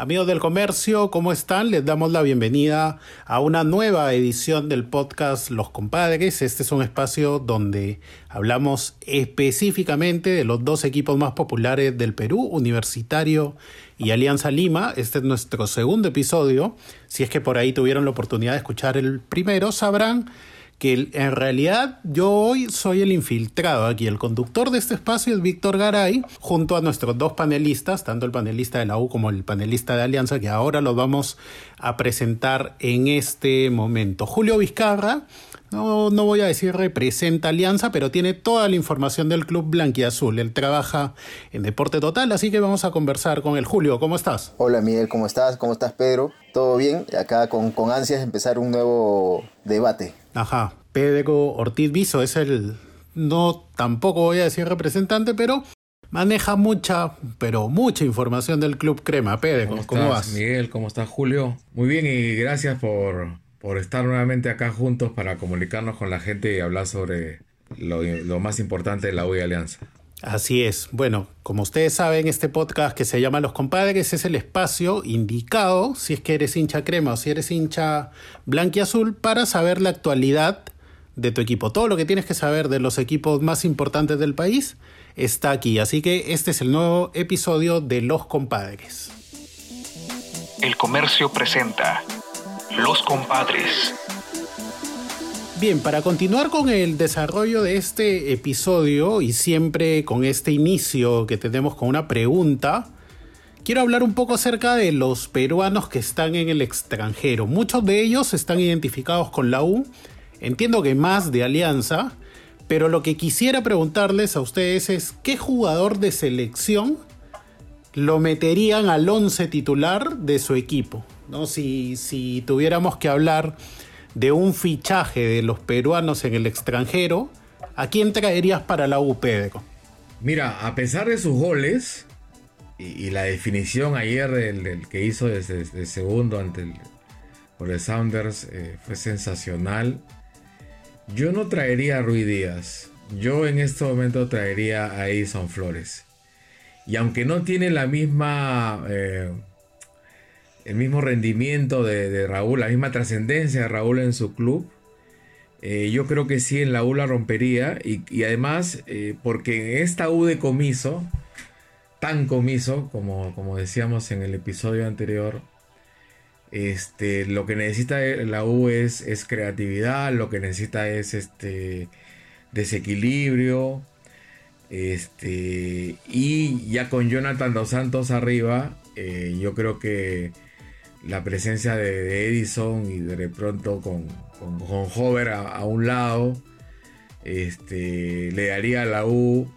Amigos del comercio, ¿cómo están? Les damos la bienvenida a una nueva edición del podcast Los Compadres. Este es un espacio donde hablamos específicamente de los dos equipos más populares del Perú, Universitario y Alianza Lima. Este es nuestro segundo episodio. Si es que por ahí tuvieron la oportunidad de escuchar el primero, sabrán que en realidad yo hoy soy el infiltrado aquí. El conductor de este espacio es Víctor Garay, junto a nuestros dos panelistas, tanto el panelista de la U como el panelista de Alianza, que ahora los vamos a presentar en este momento. Julio Vizcarra, no, no voy a decir representa Alianza, pero tiene toda la información del club blanquiazul. Él trabaja en Deporte Total, así que vamos a conversar con él. Julio, ¿cómo estás? Hola Miguel, ¿cómo estás? ¿Cómo estás Pedro? ¿Todo bien? Acá con, con ansias de empezar un nuevo debate. Ajá, Pedro Ortiz Viso es el, no tampoco voy a decir representante, pero maneja mucha, pero mucha información del Club Crema. Pedro, ¿cómo, ¿cómo vas? Miguel, ¿cómo estás Julio? Muy bien y gracias por, por estar nuevamente acá juntos para comunicarnos con la gente y hablar sobre lo, lo más importante de la U y Alianza. Así es. Bueno, como ustedes saben, este podcast que se llama Los Compadres es el espacio indicado, si es que eres hincha crema o si eres hincha blanquiazul, para saber la actualidad de tu equipo. Todo lo que tienes que saber de los equipos más importantes del país está aquí. Así que este es el nuevo episodio de Los Compadres. El comercio presenta Los Compadres. Bien, para continuar con el desarrollo de este episodio y siempre con este inicio que tenemos con una pregunta, quiero hablar un poco acerca de los peruanos que están en el extranjero. Muchos de ellos están identificados con la U, entiendo que más de Alianza, pero lo que quisiera preguntarles a ustedes es qué jugador de selección lo meterían al 11 titular de su equipo. ¿No? Si, si tuviéramos que hablar de un fichaje de los peruanos en el extranjero, ¿a quién traerías para la U? Mira, a pesar de sus goles y, la definición ayer del, del que hizo desde segundo ante el, por el Sounders eh, fue sensacional. Yo no traería a Rui Díaz. Yo en este momento traería a Edison Flores. Y aunque no tiene la misma eh, el mismo rendimiento de, Raúl, la misma trascendencia de Raúl en su club. Eh, yo creo que sí en la U la rompería y, y además eh, porque en esta U de comiso, tan comiso como, como decíamos en el episodio anterior, este, lo que necesita la U es, es creatividad, lo que necesita es este, desequilibrio. Este, y ya con Jonathan Dos Santos arriba, eh, yo creo que la presencia de, Edison y de pronto con, con, con Hover a, un lado, este, le daría a la U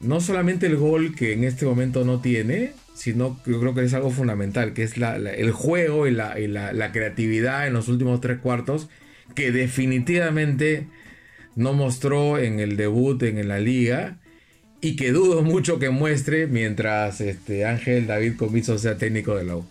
no solamente el gol que en este momento no tiene, sino yo creo que es algo fundamental, que es el juego y, la, la, creatividad en los últimos tres cuartos, que definitivamente no mostró en el debut en la liga y que dudo mucho que muestre mientras este, Ángel David Comiso sea técnico de la U.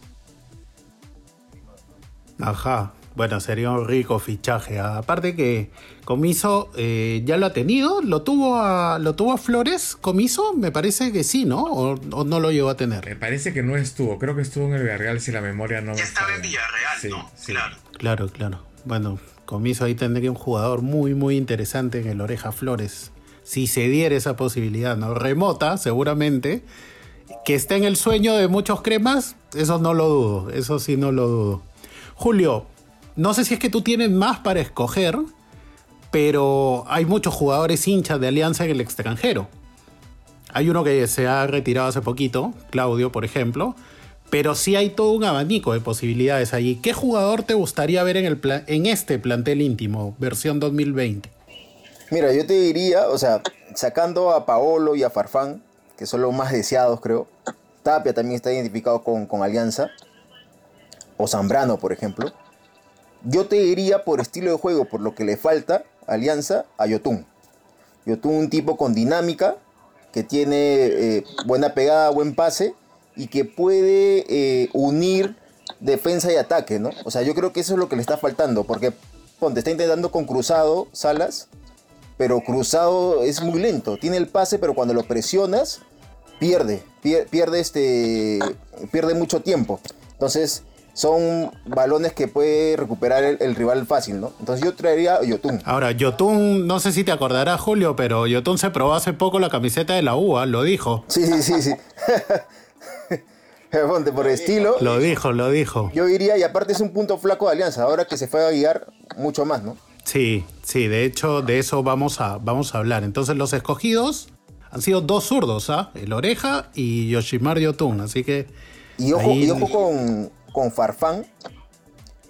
Ajá. Bueno, sería un rico fichaje. Aparte que Comiso eh, ya lo ha tenido, lo tuvo a lo tuvo a Flores. Comiso, me parece que sí, ¿no? O, o, no lo llegó a tener. Me parece que no estuvo. Creo que estuvo en el Villarreal si la memoria no. Ya estaba en Villarreal, sí, ¿no? Sí. Claro. Claro, claro. Bueno, Comiso ahí tendría un jugador muy, muy interesante en el Oreja Flores. Si se diera esa posibilidad, ¿no? Remota, seguramente. Que esté en el sueño de muchos cremas, eso no lo dudo. Eso sí no lo dudo. Julio, no sé si es que tú tienes más para escoger, pero hay muchos jugadores hinchas de Alianza en el extranjero. Hay uno que se ha retirado hace poquito, Claudio, por ejemplo, pero sí hay todo un abanico de posibilidades allí. ¿Qué jugador te gustaría ver en, el en este plantel íntimo, versión 2020? Mira, yo te diría, o sea, sacando a Paolo y a Farfán, que son los más deseados, creo. Tapia también está identificado con, con Alianza o Zambrano, por ejemplo. Yo te diría por estilo de juego, por lo que le falta Alianza, a Yotun. Yotun un tipo con dinámica, que tiene eh, buena pegada, buen pase y que puede eh, unir defensa y ataque, ¿no? O sea, yo creo que eso es lo que le está faltando, porque ponte, está intentando con Cruzado, Salas, pero Cruzado es muy lento, tiene el pase, pero cuando lo presionas, pierde, pierde este, pierde mucho tiempo. Entonces, son balones que puede recuperar el, rival fácil, ¿no? Entonces yo traería Yotun. Ahora, Yotun, no sé si te acordarás, Julio, pero Yotun se probó hace poco la camiseta de la UA, lo dijo. Sí, sí, sí, sí. Ponte por estilo. Lo dijo, lo dijo. Yo diría, y aparte es un punto flaco de Alianza, ahora que se fue a guiar mucho más, ¿no? Sí, sí, de hecho de eso vamos a, vamos a hablar. Entonces los escogidos han sido dos zurdos, ¿ah? El Oreja y Yoshimar Yotun, así que... Y ojo, y ojo con, con Farfán,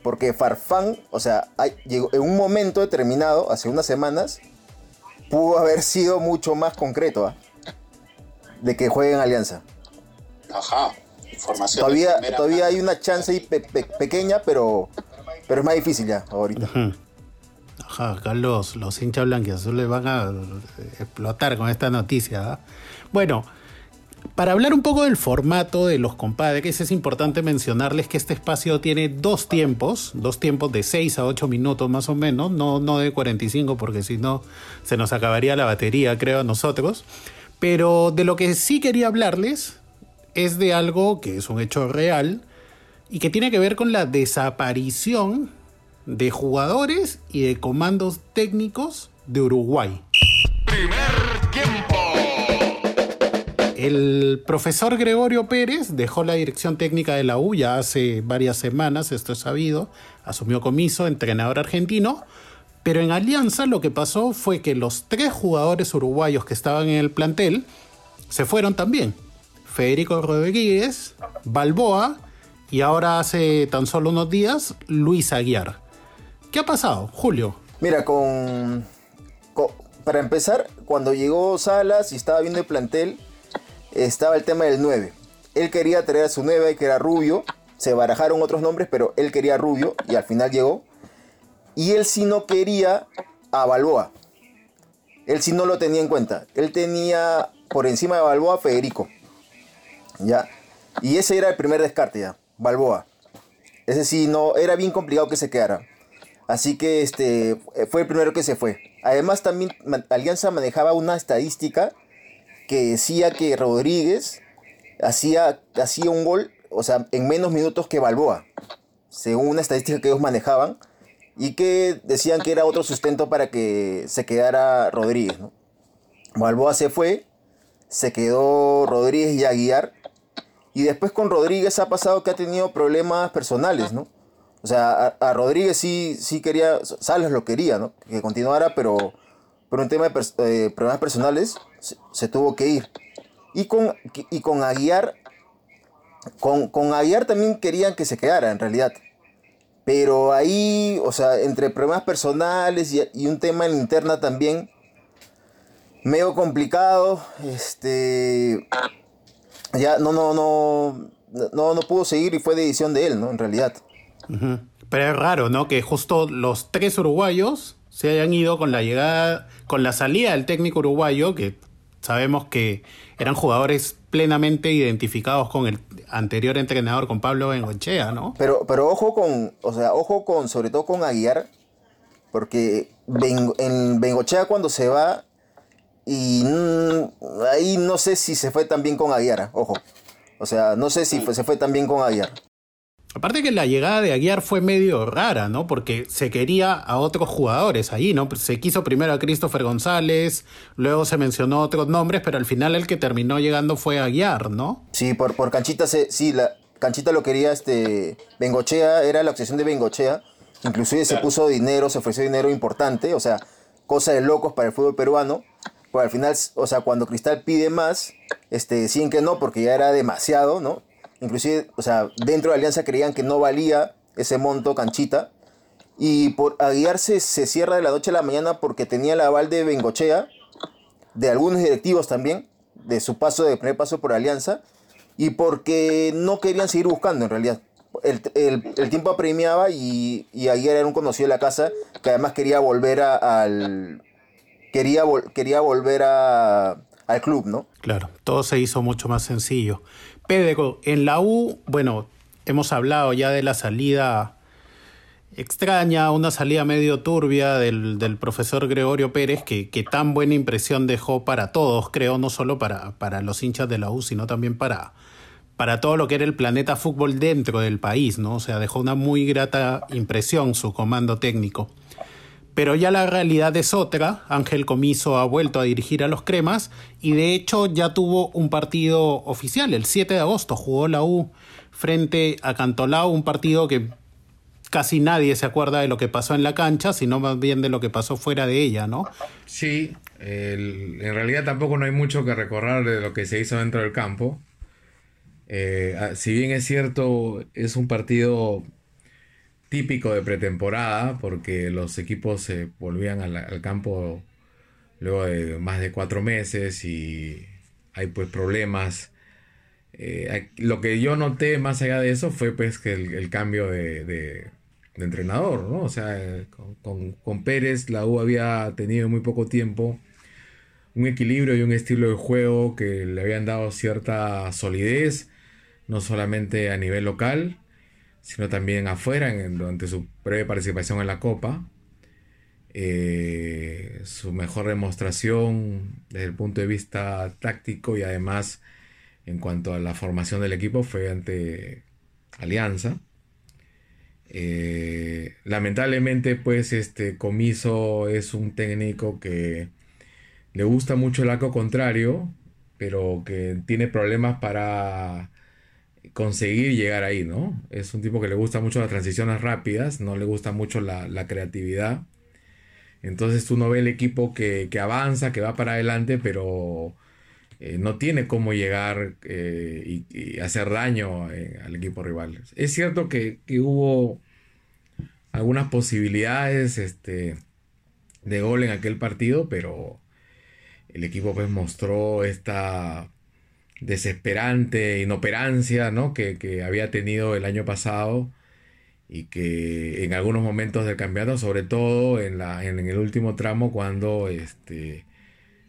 porque Farfán, o sea, llegó, en un momento determinado, hace unas semanas, pudo haber sido mucho más concreto ¿ah? de que juegue en Alianza. Ajá, información. Todavía, todavía hay una chance ahí pequeña, pero, pero es más difícil ya ahorita. Ajá, acá los, los hinchas blanquiazules van a explotar con esta noticia. ¿ah? Bueno, para hablar un poco del formato de los compadres, es importante mencionarles que este espacio tiene dos tiempos, dos tiempos de 6 a 8 minutos más o menos, no, no de 45 porque si no se nos acabaría la batería, creo, a nosotros. Pero de lo que sí quería hablarles es de algo que es un hecho real y que tiene que ver con la desaparición de jugadores y de comandos técnicos de Uruguay. Primer tiempo. El profesor Gregorio Pérez dejó la dirección técnica de la U ya hace varias semanas, esto es sabido, asumió comiso, entrenador argentino, pero en Alianza lo que pasó fue que los tres jugadores uruguayos que estaban en el plantel se fueron también. Federico Rodríguez, Balboa y ahora hace tan solo unos días Luis Aguiar. ¿Qué ha pasado, Julio? Mira, con, para empezar, cuando llegó Salas y estaba viendo el plantel, estaba el tema del 9. Él quería traer a su 9, que era Rubio. Se barajaron otros nombres, pero él quería Rubio y al final llegó. Y él sí no quería a Balboa. Él sí no lo tenía en cuenta. Él tenía por encima de Balboa a Federico. ¿Ya? Y ese era el primer descarte ya, Balboa. Ese sí no, era bien complicado que se quedara. Así que este fue el primero que se fue. Además también Alianza manejaba una estadística que decía que Rodríguez hacía, hacía un gol, o sea, en menos minutos que Balboa, según una estadística que ellos manejaban, y que decían que era otro sustento para que se quedara Rodríguez. ¿no? Balboa se fue, se quedó Rodríguez y Aguiar, y después con Rodríguez ha pasado que ha tenido problemas personales, ¿no? O sea, a, Rodríguez sí, sí quería, Salas lo quería, ¿no? Que continuara, pero por un tema de eh, problemas personales se, tuvo que ir. Y con, y con Aguiar, con, con Aguiar también querían que se quedara en realidad. Pero ahí, o sea, entre problemas personales y, un tema en interna también, medio complicado, este, ya no, no, no, no, no pudo seguir y fue decisión de él, ¿no? En realidad. Pero es raro, ¿no? Que justo los tres uruguayos se hayan ido con la llegada, con la salida del técnico uruguayo, que sabemos que eran jugadores plenamente identificados con el anterior entrenador, con Pablo Bengochea, ¿no? Pero, pero ojo con, o sea, ojo con, sobre todo con Aguiar, porque en Bengochea cuando se va, y ahí no sé si se fue también con Aguiar, ojo. O sea, no sé si se fue también con Aguiar. Aparte que la llegada de Aguiar fue medio rara, ¿no? Porque se quería a otros jugadores ahí, ¿no? Se quiso primero a Christopher González, luego se mencionó otros nombres, pero al final el que terminó llegando fue Aguiar, ¿no? Sí, por, por Canchita, se, sí, la, Canchita lo quería, este, Bengochea, era la obsesión de Bengochea, inclusive se puso dinero, se ofreció dinero importante, o sea, cosa de locos para el fútbol peruano, pero al final, o sea, cuando Cristal pide más, este, deciden que no, porque ya era demasiado, ¿no? Inclusive, o sea, dentro de Alianza creían que no valía ese monto canchita. Y por aguiarse se cierra de la noche a la mañana porque tenía el aval de Bengochea, de algunos directivos también, de su paso, de primer paso por Alianza, y porque no querían seguir buscando en realidad. El, tiempo apremiaba y, y Aguirre era un conocido de la casa que además quería volver al. Quería, quería volver a, al club, ¿no? Claro, todo se hizo mucho más sencillo. Pedro, en la U, bueno, hemos hablado ya de la salida extraña, una salida medio turbia del, profesor Gregorio Pérez, que, tan buena impresión dejó para todos, creo, no solo para, para los hinchas de la U, sino también para, para todo lo que era el planeta fútbol dentro del país, ¿no? O sea, dejó una muy grata impresión su comando técnico. Pero ya la realidad es otra. Ángel Comiso ha vuelto a dirigir a los Cremas y de hecho ya tuvo un partido oficial. El 7 de agosto jugó la U frente a Cantolao, un partido que casi nadie se acuerda de lo que pasó en la cancha, sino más bien de lo que pasó fuera de ella, ¿no? Sí, en realidad tampoco no hay mucho que recorrer de lo que se hizo dentro del campo. Eh, ah, si bien es cierto, es un partido típico de pretemporada, porque los equipos se volvían al, campo luego de más de cuatro meses y hay pues problemas. Eh, lo que yo noté más allá de eso fue pues que el, cambio de, entrenador, ¿no? O sea, con, con, Pérez la U había tenido muy poco tiempo un equilibrio y un estilo de juego que le habían dado cierta solidez no solamente a nivel local, sino también afuera, durante su breve participación en la Copa. Eh, su mejor demostración desde el punto de vista táctico y además en cuanto a la formación del equipo fue ante Alianza. Eh, lamentablemente, pues, este Comiso es un técnico que le gusta mucho el arco contrario, pero que tiene problemas para conseguir llegar ahí, ¿no? Es un tipo que le gusta mucho las transiciones rápidas, no le gusta mucho la, creatividad. Entonces tú no ves el equipo que, avanza, que va para adelante, pero eh, no tiene cómo llegar eh, y, hacer daño eh, al equipo rival. Es cierto que, hubo algunas posibilidades este, de gol en aquel partido, pero el equipo pues mostró esta desesperante inoperancia ¿no? que, había tenido el año pasado y que en algunos momentos del campeonato, sobre todo en, la, en, el último tramo cuando este,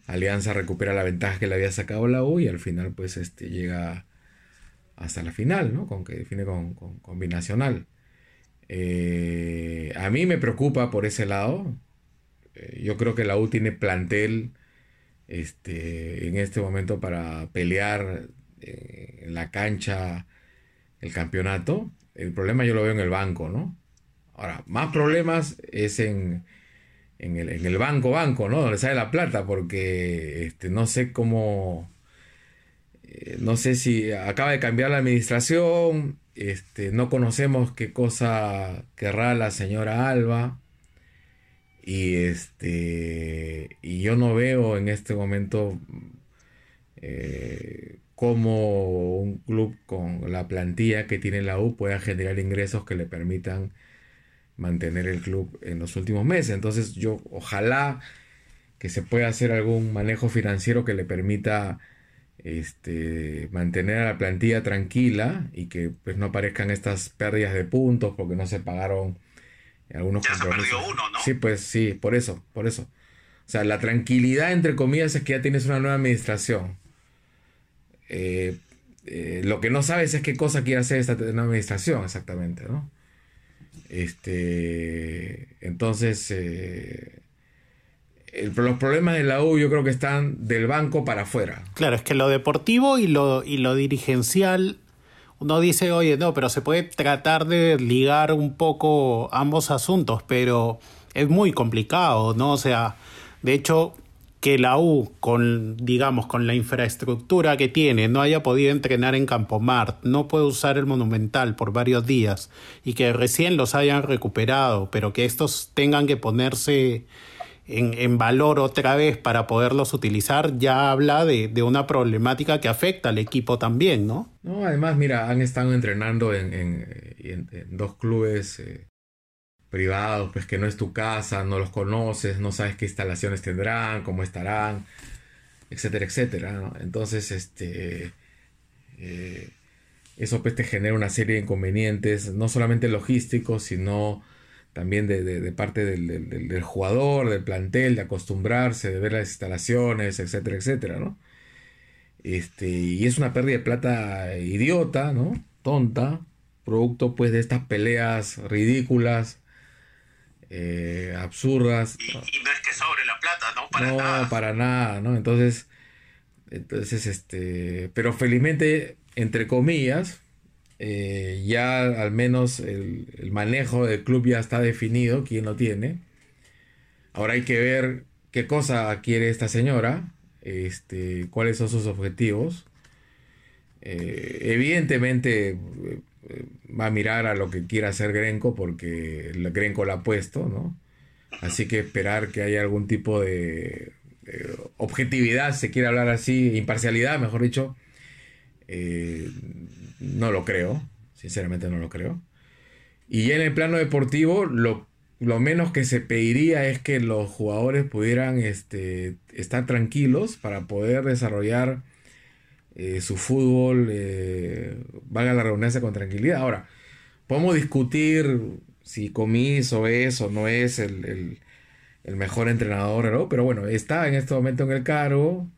Alianza recupera la ventaja que le había sacado la U y al final pues este, llega hasta la final, ¿no? con que define con, con, binacional. Eh, a mí me preocupa por ese lado. Eh, yo creo que la U tiene plantel este, en este momento para pelear eh, en la cancha el campeonato. El problema yo lo veo en el banco, ¿no? Ahora, más problemas es en, en, el, en el, banco, banco, ¿no? Donde sale la plata, porque este, no sé cómo... Eh, no sé si acaba de cambiar la administración, este, no conocemos qué cosa querrá la señora Alba. Y este. Y yo no veo en este momento eh, cómo un club con la plantilla que tiene la U pueda generar ingresos que le permitan mantener el club en los últimos meses. Entonces, yo ojalá que se pueda hacer algún manejo financiero que le permita este, mantener a la plantilla tranquila y que pues no aparezcan estas pérdidas de puntos porque no se pagaron algunos ya se perdió uno, ¿no? Sí, pues sí, por eso, por eso. O sea, la tranquilidad, entre comillas, es que ya tienes una nueva administración. Eh, eh, lo que no sabes es qué cosa quiere hacer esta nueva administración exactamente, ¿no? Este, entonces, eh, los problemas de la U yo creo que están del banco para afuera. Claro, es que lo deportivo y lo, y lo dirigencial uno dice, oye, no, pero se puede tratar de ligar un poco ambos asuntos, pero es muy complicado, ¿no? O sea, de hecho, que la U, con, digamos, con la infraestructura que tiene, no haya podido entrenar en Campomart, no puede usar el Monumental por varios días y que recién los hayan recuperado, pero que estos tengan que ponerse en, valor otra vez para poderlos utilizar, ya habla de, una problemática que afecta al equipo también, ¿no? No, además, mira, han estado entrenando en, en, dos clubes eh, privados, pues que no es tu casa, no los conoces, no sabes qué instalaciones tendrán, cómo estarán, etcétera, etcétera. Entonces, este... Eh, eso pues te genera una serie de inconvenientes, no solamente logísticos, sino también de, parte del, jugador, del plantel, de acostumbrarse, de ver las instalaciones, etcétera, etcétera, ¿no? Este, y es una pérdida de plata idiota, ¿no? Tonta, producto pues de estas peleas ridículas, eh, absurdas. Y, no es que sobre la plata, ¿no? Para no, para nada, ¿no? Entonces, entonces, este, pero felizmente, entre comillas, eh, ya al menos el, manejo del club ya está definido, quién lo tiene. Ahora hay que ver qué cosa quiere esta señora, este, cuáles son sus objetivos. Eh, evidentemente eh, va a mirar a lo que quiera hacer Grenco porque Grenco la ha puesto, ¿no? Así que esperar que haya algún tipo de, objetividad, se quiere hablar así, imparcialidad, mejor dicho, no lo creo, sinceramente no lo creo. Y en el plano deportivo, lo, menos que se pediría es que los jugadores pudieran este, estar tranquilos para poder desarrollar eh, su fútbol, eh, valga la redundancia, con tranquilidad. Ahora, podemos discutir si Comiso es o no es el, mejor entrenador, pero bueno, está en este momento en el cargo.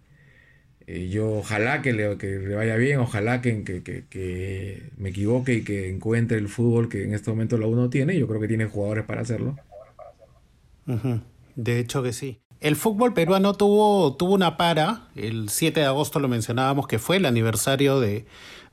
Eh, yo ojalá que le, que le, vaya bien, ojalá que, que, me equivoque y que encuentre el fútbol que en este momento la uno tiene. Yo creo que tiene jugadores para hacerlo. De hecho que sí. El fútbol peruano tuvo, tuvo una para, el 7 de agosto lo mencionábamos que fue el aniversario de,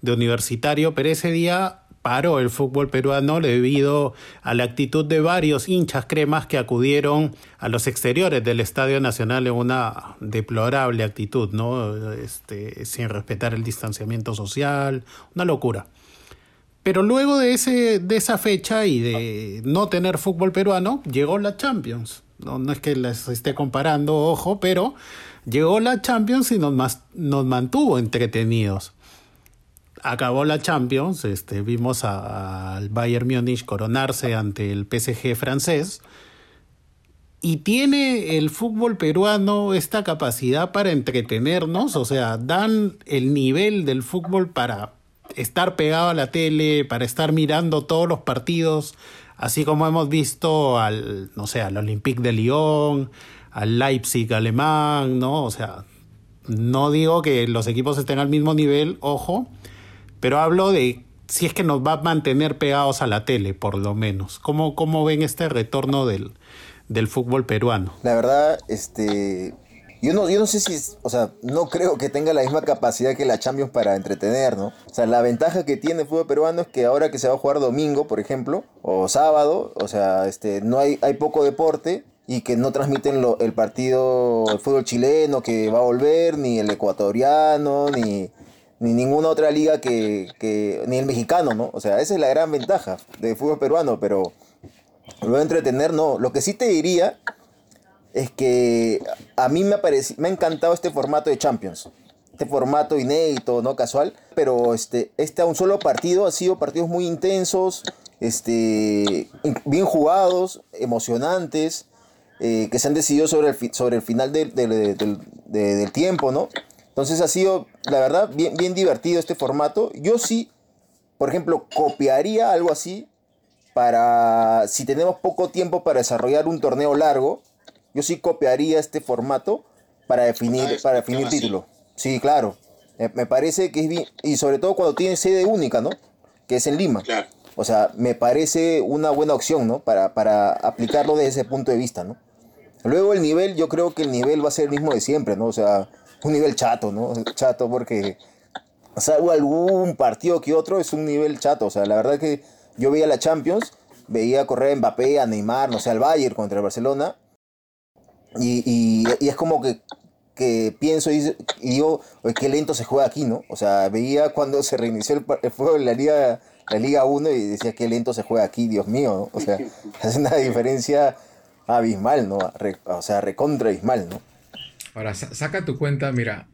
de Universitario, pero ese día paró el fútbol peruano debido a la actitud de varios hinchas cremas que acudieron a los exteriores del Estadio Nacional en una deplorable actitud, ¿no? Este, sin respetar el distanciamiento social, una locura. Pero luego de, ese, de esa fecha y de no tener fútbol peruano, llegó la Champions. No, no es que les esté comparando, ojo, pero llegó la Champions y nos, nos mantuvo entretenidos acabó la Champions, este, vimos al Bayern Múnich coronarse ante el PSG francés. Y tiene el fútbol peruano esta capacidad para entretenernos, o sea, dan el nivel del fútbol para estar pegado a la tele, para estar mirando todos los partidos, así como hemos visto al, no sé, al Olympique de Lyon, al Leipzig alemán, ¿no? O sea, no digo que los equipos estén al mismo nivel, ojo, pero hablo de si es que nos va a mantener pegados a la tele, por lo menos. ¿Cómo, cómo ven este retorno del, del fútbol peruano? La verdad, este, yo no, yo no sé si, o sea, no creo que tenga la misma capacidad que la Champions para entretener, ¿no? O sea, la ventaja que tiene el fútbol peruano es que ahora que se va a jugar domingo, por ejemplo, o sábado, o sea, este, no hay, hay poco deporte y que no transmiten lo, el partido, el fútbol chileno que va a volver, ni el ecuatoriano, ni, ni ninguna otra liga que, ni el mexicano, ¿no? O sea, esa es la gran ventaja del fútbol peruano, pero a entretener, no. Lo que sí te diría es que a mí me, me ha encantado este formato de Champions. Este formato inédito, no casual, pero este, este a un solo partido ha sido partidos muy intensos, este, bien jugados, emocionantes, eh, que se han decidido sobre el, sobre el final del, del tiempo, ¿no? Entonces ha sido, la verdad, bien, bien divertido este formato. Yo sí, por ejemplo, copiaría algo así para, si tenemos poco tiempo para desarrollar un torneo largo, yo sí copiaría este formato para definir, para definir título. Sí, claro. Me parece que es bien, y sobre todo cuando tiene sede única, ¿no? Que es en Lima. Claro. O sea, me parece una buena opción, ¿no? Para, para aplicarlo desde ese punto de vista, ¿no? Luego el nivel, yo creo que el nivel va a ser el mismo de siempre, ¿no? O sea, un nivel chato, ¿no? Chato porque, salvo algún partido que otro, es un nivel chato. O sea, la verdad que yo veía la Champions, veía correr a Mbappé, a Neymar, no sé, al Bayern contra el Barcelona. Y, es como que, que pienso y, digo, qué lento se juega aquí, ¿no? O sea, veía cuando se reinició el, el juego en la Liga, la Liga 1 y decía, qué lento se juega aquí, Dios mío, ¿no? O sea, es una diferencia abismal, ¿no? o sea, recontra abismal, ¿no? Ahora, saca tu cuenta, mira.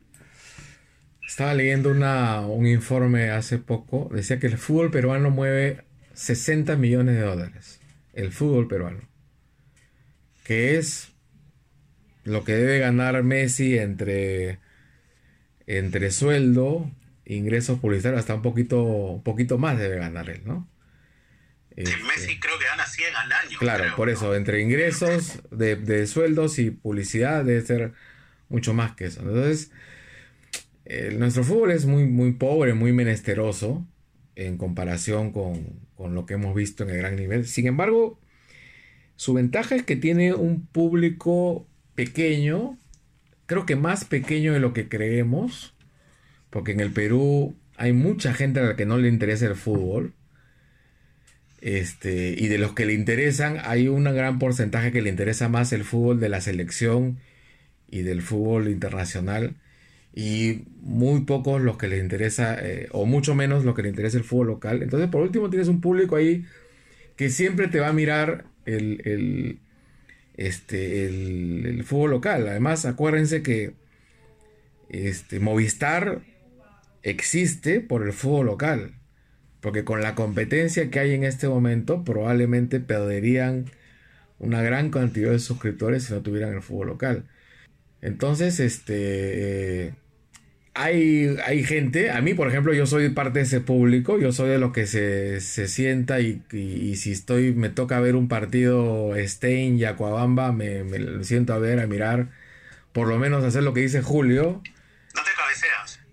Estaba leyendo una, un informe hace poco. Decía que el fútbol peruano mueve 60 millones de dólares. El fútbol peruano. Que es lo que debe ganar Messi entre, entre sueldo, ingresos publicitarios, hasta un poquito, un poquito más debe ganar él, ¿no? Messi este, creo que gana 100 al año. Claro, por eso, entre ingresos de, de, sueldos y publicidad debe ser mucho más que eso. Entonces, nuestro fútbol es muy, muy pobre, muy menesteroso en comparación con, lo que hemos visto en el gran nivel. Sin embargo, su ventaja es que tiene un público pequeño, creo que más pequeño de lo que creemos, porque en el Perú Hay mucha gente a la que no le interesa el fútbol. Este, y de los que le interesan, hay un gran porcentaje que le interesa más el fútbol de la selección y del fútbol internacional. Y muy pocos los que les interesa, eh, o mucho menos los que les interesa el fútbol local. Entonces, por último, tienes un público ahí que siempre te va a mirar el, este, el, fútbol local. Además, acuérdense que este, Movistar existe por el fútbol local. Porque con la competencia que hay en este momento, probablemente perderían una gran cantidad de suscriptores si no tuvieran el fútbol local. Entonces, este. hay, hay gente, a mí por ejemplo, yo soy parte de ese público, yo soy de los que se, sienta y, si estoy, me toca ver un partido Stein y Acuabamba, me, me siento a ver, a mirar, por lo menos hacer lo que dice Julio,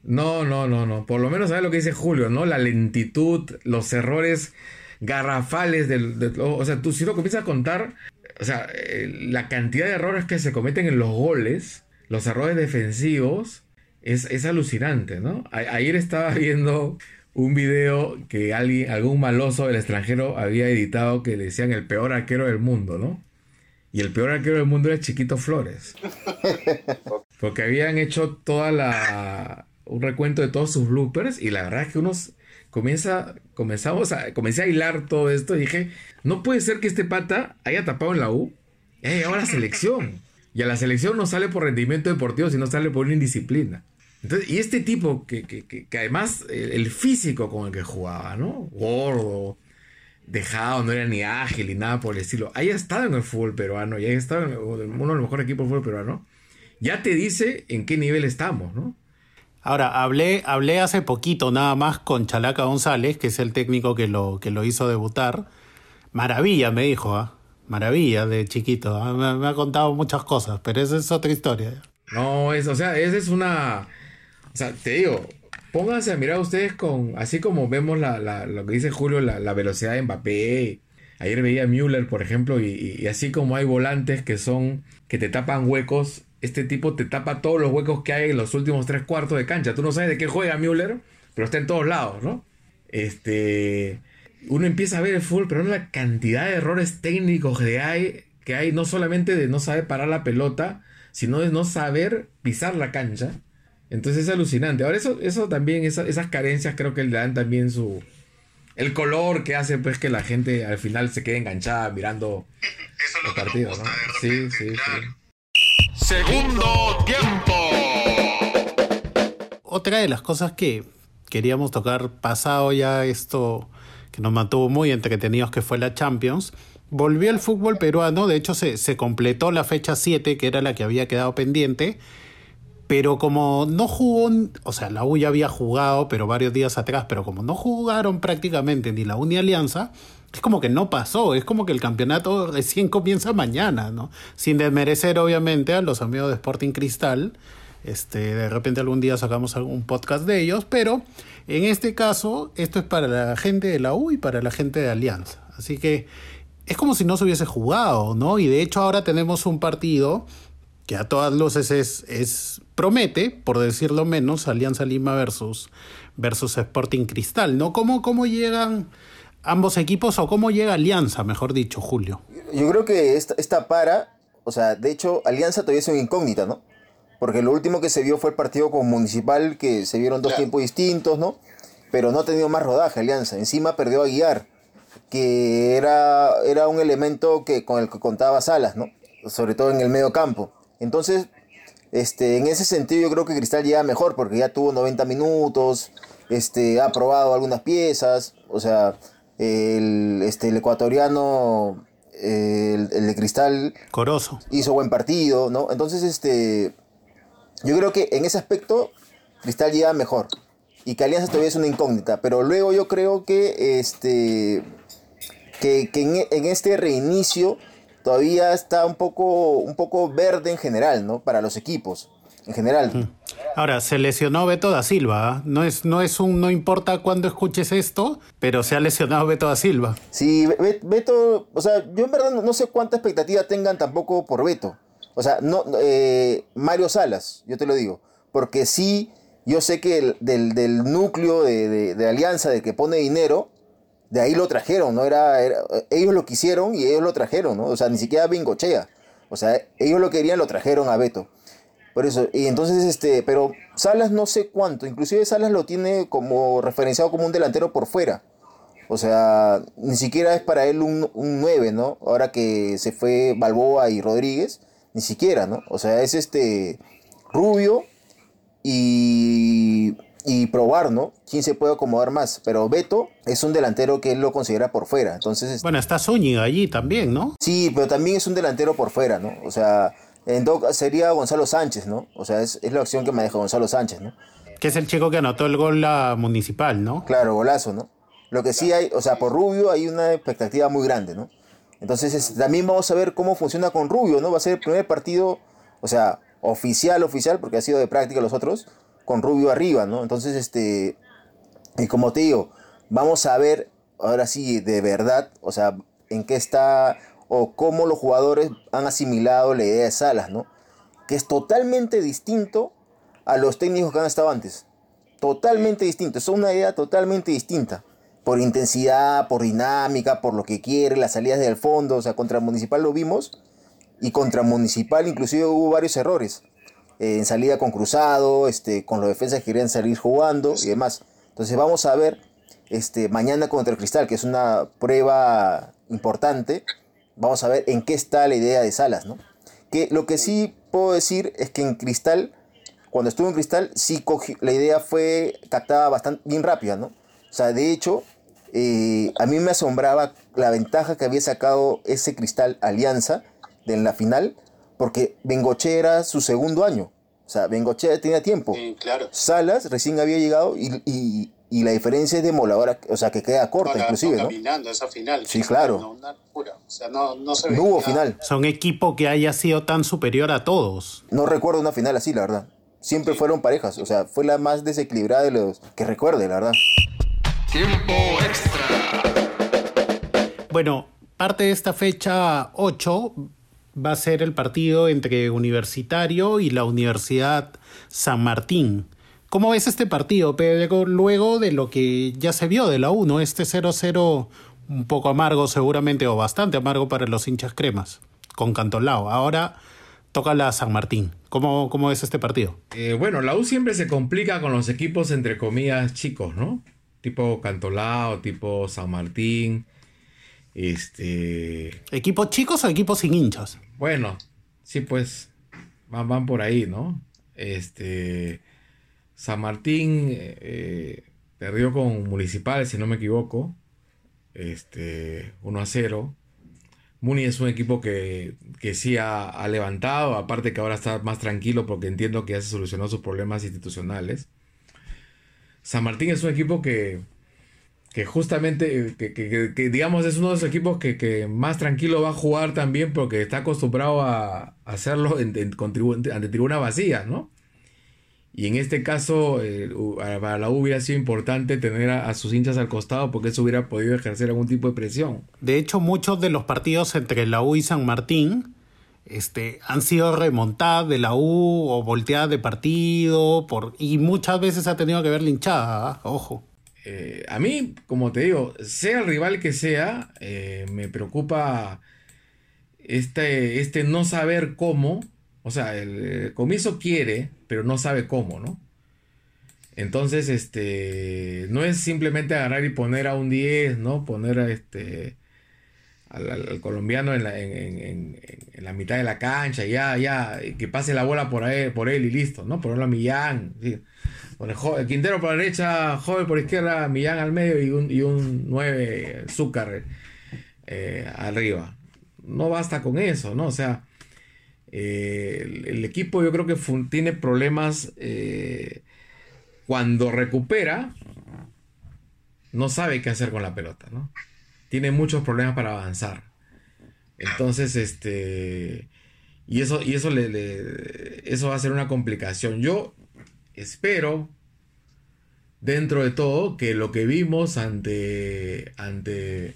no, no, no, no. Por lo menos sabes lo que dice Julio, ¿no? La lentitud, los errores garrafales del... o sea, tú si lo comienzas a contar, o sea, eh, la cantidad de errores que se cometen en los goles, los errores defensivos, es, alucinante, ¿no? ayer estaba viendo un video que alguien, algún maloso del extranjero había editado que le decían el peor arquero del mundo, ¿no? Y el peor arquero del mundo era Chiquito Flores. Porque habían hecho toda la, un recuento de todos sus bloopers y la verdad es que unos comienza, comenzamos a, comencé a hilar todo esto y dije, no puede ser que este pata haya tapado en la U y haya llegado a la selección. Y a la selección no sale por rendimiento deportivo, sino sale por una indisciplina. Entonces, y este tipo, que, que, que, además el, físico con el que jugaba, ¿no? Gordo, dejado, no era ni ágil ni nada por el estilo, haya estado en el fútbol peruano y haya estado en uno de los mejores equipos del fútbol peruano, ya te dice en qué nivel estamos, ¿no? Ahora, hablé, hablé hace poquito nada más con Chalaca González, que es el técnico que lo, que lo hizo debutar. Maravilla, me dijo, ¿ah? maravilla de chiquito. ¿ah? Me, ha contado muchas cosas, pero esa es otra historia. No, es, o sea, esa es una. O sea, te digo, pónganse a mirar ustedes con. Así como vemos la, lo que dice Julio, la, velocidad de Mbappé. Ayer veía a Müller, por ejemplo, y así como hay volantes que son. que te tapan huecos este tipo te tapa todos los huecos que hay en los últimos tres cuartos de cancha. Tú no sabes de qué juega Müller, pero está en todos lados, ¿no? Este. Uno empieza a ver el fútbol, pero la cantidad de errores técnicos que hay, que hay no solamente de no saber parar la pelota, sino de no saber pisar la cancha. Entonces es alucinante. Ahora, eso, eso también, esas carencias creo que le dan también su. El color que hace pues que la gente al final se quede enganchada mirando los partidos, ¿no? sí, sí, sí. Segundo tiempo. Otra de las cosas que queríamos tocar pasado ya esto que nos mantuvo muy entretenidos que fue la Champions. Volvió el fútbol peruano, de hecho se, se completó la fecha 7, que era la que había quedado pendiente, pero como no jugó, o sea, la U ya había jugado, pero varios días atrás, pero como no jugaron prácticamente ni la U ni Alianza, es como que no pasó, es como que el campeonato recién comienza mañana, ¿no? Sin desmerecer obviamente a los amigos de Sporting Cristal, este, de repente algún día sacamos algún podcast de ellos, pero en este caso esto es para la gente de la U y para la gente de Alianza, así que es como si no se hubiese jugado, ¿no? Y de hecho ahora tenemos un partido que a todas luces es, es promete, por decirlo menos, Alianza Lima versus, versus Sporting Cristal, ¿no? ¿Cómo, cómo llegan ambos equipos o cómo llega Alianza, mejor dicho, Julio? Yo creo que esta, para, o sea, de hecho, Alianza todavía es una incógnita, ¿no? Porque lo último que se vio fue el partido con Municipal, que se vieron dos tiempos distintos, ¿no? Pero no ha tenido más rodaje Alianza. Encima perdió a Guiar, que era, era un elemento que, con el que contaba Salas, ¿no? Sobre todo en el medio campo. Entonces, este, en ese sentido yo creo que Cristal llega mejor, porque ya tuvo 90 minutos, este, ha probado algunas piezas, o sea, el, este, el ecuatoriano, el, de Cristal. Hizo buen partido, ¿no? Entonces, este. Yo creo que en ese aspecto, Cristal llega mejor. Y que Alianza todavía es una incógnita. Pero luego yo creo que este. Que, en, este reinicio todavía está un poco, un poco verde en general, ¿no? Para los equipos en general. Ahora, se lesionó Beto da Silva. No es, no es un no importa cuándo escuches esto, pero se ha lesionado Beto da Silva. Sí, Beto, o sea, yo en verdad no sé cuánta expectativa tengan tampoco por Beto. O sea, no, eh, Mario Salas, yo te lo digo. Porque sí, yo sé que del, núcleo de, Alianza, de que pone dinero, de ahí lo trajeron, ¿no? Era, ellos lo quisieron y ellos lo trajeron, ¿no? O sea, ni siquiera Bingochea. O sea, ellos lo querían, lo trajeron a Beto. Por eso, y entonces, este, pero Salas no sé cuánto, inclusive Salas lo tiene como referenciado como un delantero por fuera. O sea, ni siquiera es para él un, un 9, ¿no? Ahora que se fue Balboa y Rodríguez, ni siquiera, ¿no? O sea, es este Rubio y, y probar, ¿no? ¿Quién se puede acomodar más? Pero Beto es un delantero que él lo considera por fuera. Entonces, este bueno, está Zúñiga allí también, ¿no? Sí, pero también es un delantero por fuera, ¿no? O sea, en sería Gonzalo Sánchez, ¿no? O sea, es, es la opción que maneja Gonzalo Sánchez, ¿no? Que es el chico que anotó el gol la municipal, ¿no? Claro, golazo, ¿no? Lo que sí hay, o sea, por Rubio hay una expectativa muy grande, ¿no? Entonces también vamos a ver cómo funciona con Rubio, ¿no? Va a ser el primer partido, o sea, oficial, oficial, porque ha sido de práctica los otros, con Rubio arriba, ¿no? Entonces, este, y como te digo, vamos a ver ahora sí de verdad, o sea, en qué está o cómo los jugadores han asimilado la idea de Salas, ¿no? Que es totalmente distinto a los técnicos que han estado antes. Totalmente distinto, es una idea totalmente distinta por intensidad, por dinámica, por lo que quiere, las salidas del fondo, o sea, contra Municipal lo vimos y contra Municipal inclusive hubo varios errores. Eh, en salida con cruzado, este, con los defensas que querían salir jugando y demás. Entonces vamos a ver este, mañana contra el Cristal, que es una prueba importante. Vamos a ver en qué está la idea de Salas, ¿no? Que lo que sí puedo decir es que en Cristal, cuando estuvo en Cristal, sí la idea fue captada bastante bien rápida, ¿no? O sea, de hecho, eh, a mí me asombraba la ventaja que había sacado ese Cristal Alianza en la final, porque Bengoche era su segundo año. O sea, Bengoche tenía tiempo. claro. Salas recién había llegado y, la diferencia es de demoledora, o sea, que queda corta inclusive, ¿no? Caminando esa final. Sí, claro. No, una O sea, no, no, se no hubo final. Son equipo que haya sido tan superior a todos. No recuerdo una final así, la verdad. Siempre fueron parejas, o sea, fue la más desequilibrada de los que recuerde, la verdad. Tiempo extra. Bueno, parte de esta fecha 8 va a ser el partido entre Universitario y la Universidad San Martín. ¿Cómo ves este partido, Pedro? Luego de lo que ya se vio de la 1, este 0-0 un poco amargo seguramente o bastante amargo para los hinchas cremas con Cantolao. Ahora toca la San Martín. ¿Cómo, cómo es este partido? Eh, bueno, la U siempre se complica con los equipos entre comillas chicos, ¿no? tipo Cantolao, tipo San Martín. Este. ¿Equipos chicos o equipos sin hinchas? Bueno, sí, pues. Van, van por ahí, ¿no? Este. San Martín eh, perdió con Municipal, si no me equivoco. Este. 1 a 0. Muni es un equipo que, que sí ha, ha, levantado, aparte que ahora está más tranquilo porque entiendo que ya se solucionó sus problemas institucionales. San Martín es un equipo que, que justamente, que, digamos, es uno de los equipos que, más tranquilo va a jugar también porque está acostumbrado a, hacerlo en, ante tribuna vacía, ¿no? Y en este caso, eh, para la U hubiera sido importante tener a, sus hinchas al costado porque eso hubiera podido ejercer algún tipo de presión. De hecho, muchos de los partidos entre la U y San Martín este, han sido remontadas de la U o volteadas de partido por, y muchas veces ha tenido que ver linchada, ¿ah? ojo. Eh, a mí, como te digo, sea el rival que sea, eh, me preocupa este, este no saber cómo, o sea, el, comienzo quiere, pero no sabe cómo, ¿no? Entonces, este, no es simplemente agarrar y poner a un 10, ¿no? Poner a este al, colombiano en la, en, la, mitad de la cancha, ya, ya, que pase la bola por, ahí, por él y listo, ¿no? Ponerlo a Millán, el, Quintero por la derecha, Joven por izquierda, Millán al medio y un, y un 9 Zúcar eh, arriba. No basta con eso, ¿no? O sea, eh, el, equipo yo creo que tiene problemas eh, cuando recupera, no sabe qué hacer con la pelota, ¿no? tiene muchos problemas para avanzar. Entonces, este. Y eso, y eso le, eso va a ser una complicación. Yo espero, dentro de todo, que lo que vimos ante. ante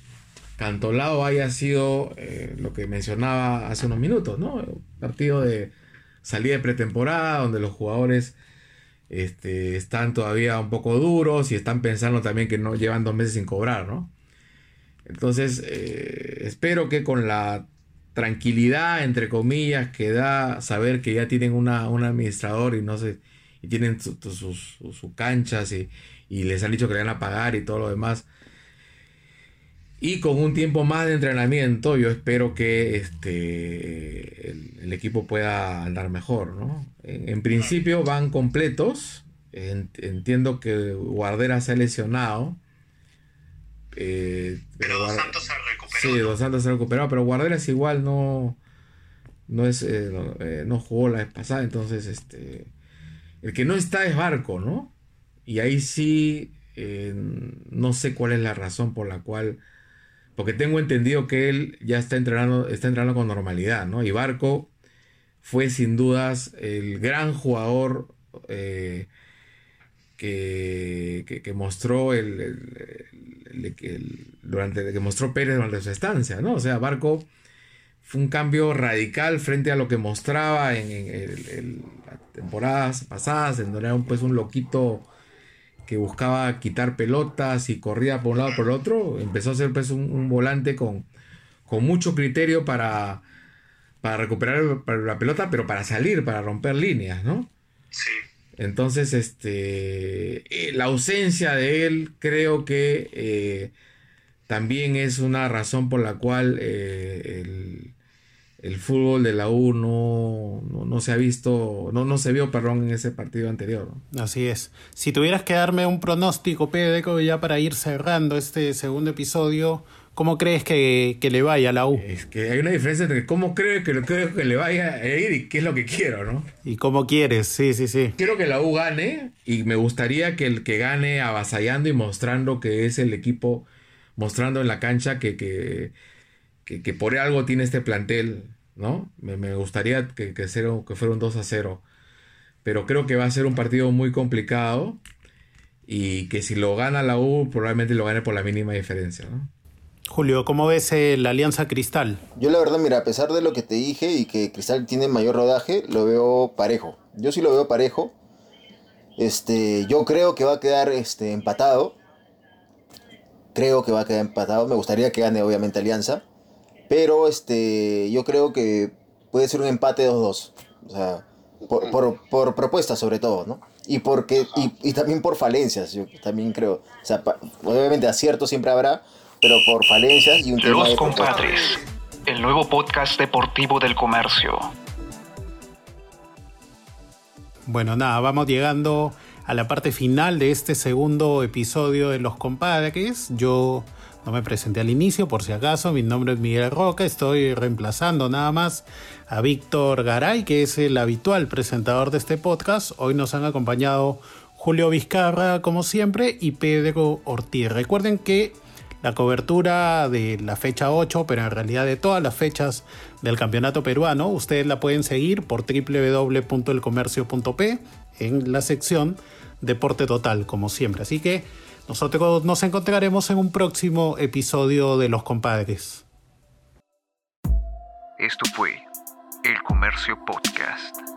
Cantolao haya sido eh, lo que mencionaba hace unos minutos, ¿no? Un partido de salida de pretemporada, donde los jugadores este, están todavía un poco duros y están pensando también que no llevan dos meses sin cobrar, ¿no? Entonces, eh, espero que con la tranquilidad, entre comillas, que da saber que ya tienen una, un administrador y no sé, y tienen sus, canchas y, les han dicho que le van a pagar y todo lo demás. Y con un tiempo más de entrenamiento, yo espero que este, el, equipo pueda andar mejor, ¿no? En, principio van completos. entiendo que Guardera se ha lesionado. Eh, pero, Dos Santos se recuperó. Sí, Dos Santos se ha recuperado, pero Guarderas igual no, no, es, eh, eh, no, jugó la vez pasada, entonces este, el que no está es Barco, ¿no? Y ahí sí no sé cuál es la razón por la cual, porque tengo entendido que él ya está entrenando, está con normalidad, ¿no? Y Barco fue sin dudas el gran jugador que, mostró el, durante que mostró Pérez durante su estancia, ¿no? O sea, Barco fue un cambio radical frente a lo que mostraba en, las temporadas pasadas, en donde era un, pues, un loquito que buscaba quitar pelotas y corría por un lado por el otro, empezó a ser pues un, volante con, con mucho criterio para, para recuperar la pelota, pero para salir, para romper líneas, ¿no? Sí. Entonces, este, eh, la ausencia de él creo que eh, también es una razón por la cual eh, el, fútbol de la U no, se ha visto, no, no se vio, perdón, en ese partido anterior. Así es. Si tuvieras que darme un pronóstico, Pedro, ya para ir cerrando este segundo episodio, ¿Cómo crees que, le vaya a la U? Es que hay una diferencia entre cómo creo que, creo que le vaya a ir y qué es lo que quiero, ¿no? Y cómo quieres, sí, sí, sí. Quiero que la U gane y me gustaría que el que gane avasallando y mostrando que es el equipo, mostrando en la cancha que, que, que, por algo tiene este plantel, ¿no? Me, gustaría que, que, que fuera un 2 a 0. Pero creo que va a ser un partido muy complicado y que si lo gana la U probablemente lo gane por la mínima diferencia, ¿no? Julio, ¿cómo ves eh, la Alianza Cristal? Yo la verdad, mira, a pesar de lo que te dije y que Cristal tiene mayor rodaje, lo veo parejo. Yo sí lo veo parejo. Este, yo creo que va a quedar este, empatado. Creo que va a quedar empatado. Me gustaría que gane, obviamente, Alianza. Pero este, yo creo que puede ser un empate 2-2. O sea, por, por, propuestas sobre todo, ¿no? Y, porque, y, y también por falencias, yo también creo. O sea, obviamente acierto siempre habrá, pero por falencias y un tema Los Compadres, el nuevo podcast deportivo del comercio. Bueno, nada, vamos llegando a la parte final de este segundo episodio de Los Compadres. Yo no me presenté al inicio, por si acaso. Mi nombre es Miguel Roca. Estoy reemplazando nada más a Víctor Garay, que es el habitual presentador de este podcast. Hoy nos han acompañado Julio Vizcarra, como siempre, y Pedro Ortiz. Recuerden que la cobertura de la fecha 8, pero en realidad de todas las fechas del campeonato peruano. Ustedes la pueden seguir por www.elcomercio.p en la sección Deporte Total, como siempre. Así que nosotros nos encontraremos en un próximo episodio de Los Compadres. Esto fue El Comercio Podcast.